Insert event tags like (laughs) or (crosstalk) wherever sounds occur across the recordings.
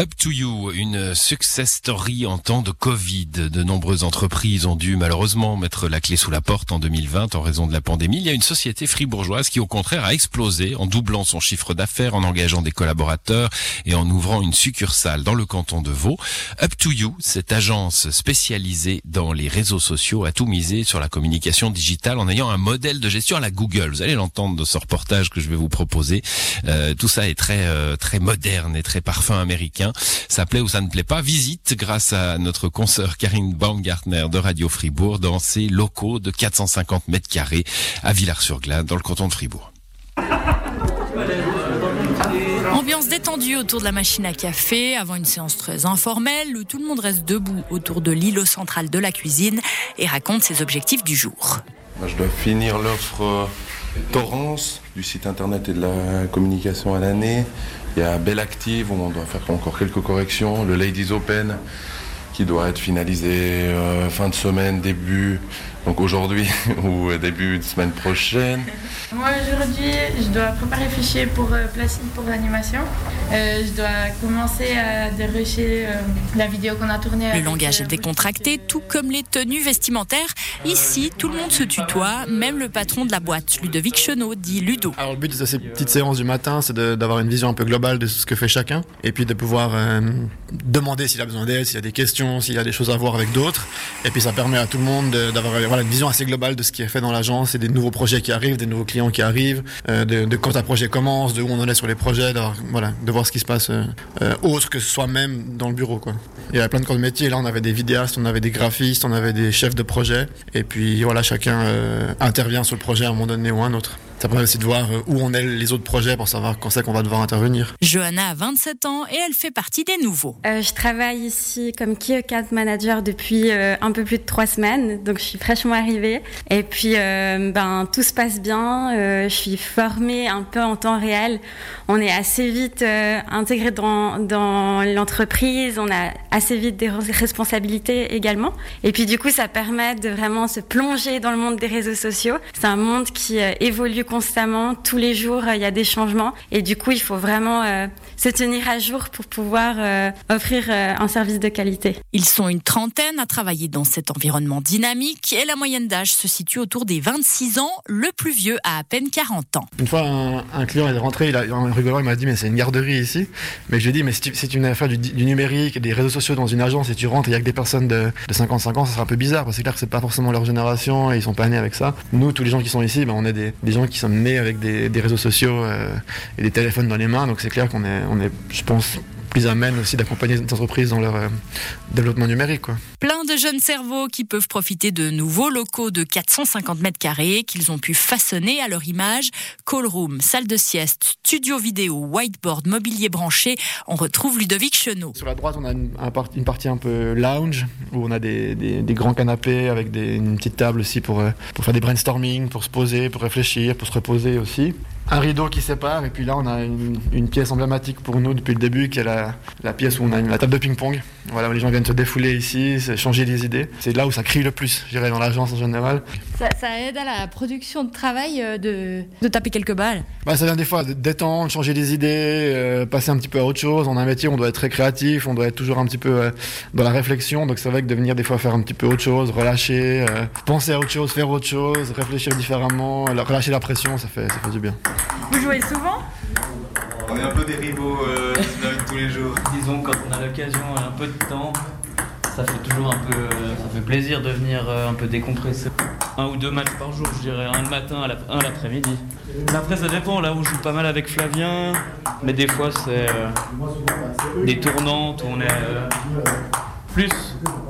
Up to You, une success story en temps de Covid. De nombreuses entreprises ont dû malheureusement mettre la clé sous la porte en 2020 en raison de la pandémie. Il y a une société fribourgeoise qui au contraire a explosé en doublant son chiffre d'affaires, en engageant des collaborateurs et en ouvrant une succursale dans le canton de Vaud. Up to You, cette agence spécialisée dans les réseaux sociaux, a tout misé sur la communication digitale en ayant un modèle de gestion à la Google. Vous allez l'entendre dans ce reportage que je vais vous proposer. Euh, tout ça est très euh, très moderne et très parfum américain. Ça plaît ou ça ne plaît pas. Visite grâce à notre consoeur Karine Baumgartner de Radio Fribourg dans ses locaux de 450 mètres carrés à Villars-sur-Glane dans le canton de Fribourg. Ambiance détendue autour de la machine à café, avant une séance très informelle où tout le monde reste debout autour de l'îlot central de la cuisine et raconte ses objectifs du jour. Je dois finir l'offre euh, Torrance du site internet et de la communication à l'année. Il y a Belle Active où on doit faire encore quelques corrections. Le Ladies Open qui doit être finalisé euh, fin de semaine, début, donc aujourd'hui (laughs) ou début de semaine prochaine. Moi aujourd'hui, je dois préparer le fichier pour euh, pour l'animation. Euh, je dois commencer à dérocher euh, la vidéo qu'on a tournée. Le langage est décontracté, tout comme les tenues vestimentaires. Ici, tout le monde se tutoie, même le patron de la boîte, Ludovic Chenot, dit Ludo. Alors le but de ces petites séances du matin, c'est d'avoir une vision un peu globale de ce que fait chacun, et puis de pouvoir demander s'il a besoin d'aide, s'il y a des questions, s'il y a des choses à voir avec d'autres. Et puis ça permet à tout le monde d'avoir voilà, une vision assez globale de ce qui est fait dans l'agence et des nouveaux projets qui arrivent, des nouveaux clients qui arrivent, euh, de, quand un projet commence, de où on en est sur les projets, de, voilà, de voir ce qui se passe euh, euh, autre que soi-même dans le bureau. Quoi. Il y a plein de corps de métier. Là, on avait des vidéastes, on avait des graphistes, on avait des chefs de projet. Et puis voilà, chacun intervient sur le projet à un moment donné ou à un autre. Ça permet aussi de voir où on est les autres projets pour savoir quand c'est qu'on va devoir intervenir. Johanna a 27 ans et elle fait partie des nouveaux. je travaille ici comme Key Account Manager depuis un peu plus de trois semaines, donc je suis arrivée. Et puis, ben, tout se passe bien. Euh, je suis formée un peu en temps réel. On est assez vite euh, intégré dans, dans l'entreprise, on a assez vite des responsabilités également. Et puis du coup, ça permet de vraiment se plonger dans le monde des réseaux sociaux. C'est un monde qui euh, évolue constamment. Tous les jours, il y a des changements. Et du coup, il faut vraiment se tenir à jour pour pouvoir offrir un service de qualité. Ils sont une trentaine à travailler dans cet environnement dynamique la moyenne d'âge se situe autour des 26 ans. Le plus vieux a à peine 40 ans. Une fois, un, client est rentré, il a, en rigolant, il m'a dit Mais c'est une garderie ici. Mais je lui ai dit Mais c'est une affaire du, numérique, des réseaux sociaux dans une agence et tu rentres il n'y a que des personnes de, 55 ans, ça sera un peu bizarre parce que c'est clair que c'est pas forcément leur génération et ils sont pas nés avec ça. Nous, tous les gens qui sont ici, ben, on est des, gens qui sont nés avec des, réseaux sociaux euh, et des téléphones dans les mains. Donc c'est clair qu'on est, on est, je pense, plus amène aussi d'accompagner les entreprises dans leur euh, développement numérique. Quoi. Plein de jeunes cerveaux qui peuvent profiter de nouveaux locaux de 450 mètres carrés qu'ils ont pu façonner à leur image. Call room, salle de sieste, studio vidéo, whiteboard, mobilier branché. On retrouve Ludovic Chenot. Sur la droite, on a une, partie un peu lounge où on a des, grands canapés avec une petite table aussi pour, euh, pour faire des brainstorming, pour se poser, pour réfléchir, pour se reposer aussi un rideau qui sépare et puis là on a une, pièce emblématique pour nous depuis le début qui est la, pièce où on a la table de ping-pong. Voilà, les gens viennent se défouler ici, changer des idées. C'est là où ça crie le plus, je dirais, dans l'agence en général. Ça, aide à la production de travail euh, de, de taper quelques balles bah, Ça vient des fois détendre, changer des idées, euh, passer un petit peu à autre chose. On a un métier, on doit être très créatif, on doit être toujours un petit peu euh, dans la réflexion. Donc c'est vrai que de venir des fois faire un petit peu autre chose, relâcher, penser à autre chose, faire autre chose, réfléchir différemment, relâcher la pression, ça fait, ça fait du bien. Vous jouez souvent? On est un peu des rivaux euh, (laughs) tous les jours. Disons, quand on a l'occasion un peu de temps, ça fait toujours un peu. ça fait plaisir de venir euh, un peu décompresser. Un ou deux matchs par jour, je dirais, un le matin, un l'après-midi. Après, ça dépend, là je joue pas mal avec Flavien, mais des fois, c'est euh, des tournantes on est plus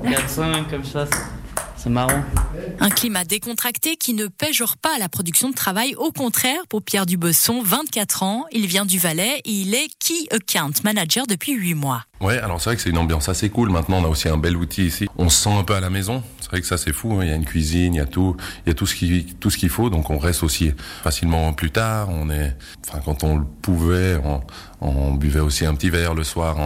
4-5 comme ça. C'est marrant. Un climat décontracté qui ne péjore pas à la production de travail. Au contraire, pour Pierre Dubosson, 24 ans, il vient du Valais et il est Key Account Manager depuis 8 mois. Ouais, alors c'est vrai que c'est une ambiance assez cool. Maintenant, on a aussi un bel outil ici. On se sent un peu à la maison. C'est vrai que ça, c'est fou. Hein. Il y a une cuisine, il y a tout, il y a tout ce qui, tout ce qu'il faut. Donc, on reste aussi facilement plus tard. On est, enfin, quand on le pouvait, on, buvait aussi un petit verre le soir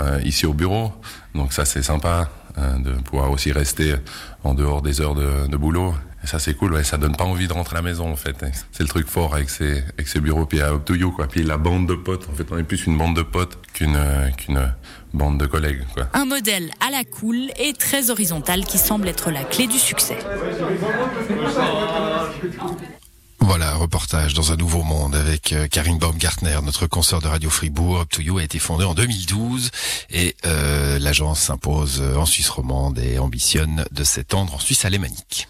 euh, ici au bureau. Donc, ça, c'est sympa. Hein, de pouvoir aussi rester en dehors des heures de, boulot Et ça c'est cool, ça donne pas envie de rentrer à la maison en fait. C'est le truc fort avec ces, bureaux, puis à Up to You. Puis la bande de potes, en fait on est plus une bande de potes qu'une euh, bande de collègues. Un modèle à la cool et très horizontal qui semble être la clé du succès. Voilà, reportage dans un nouveau monde avec euh, Karine Baumgartner, notre consoeur de Radio Fribourg. Up to You a été fondée en 2012 et euh, l'agence s'impose en Suisse romande et ambitionne de s'étendre en Suisse alémanique.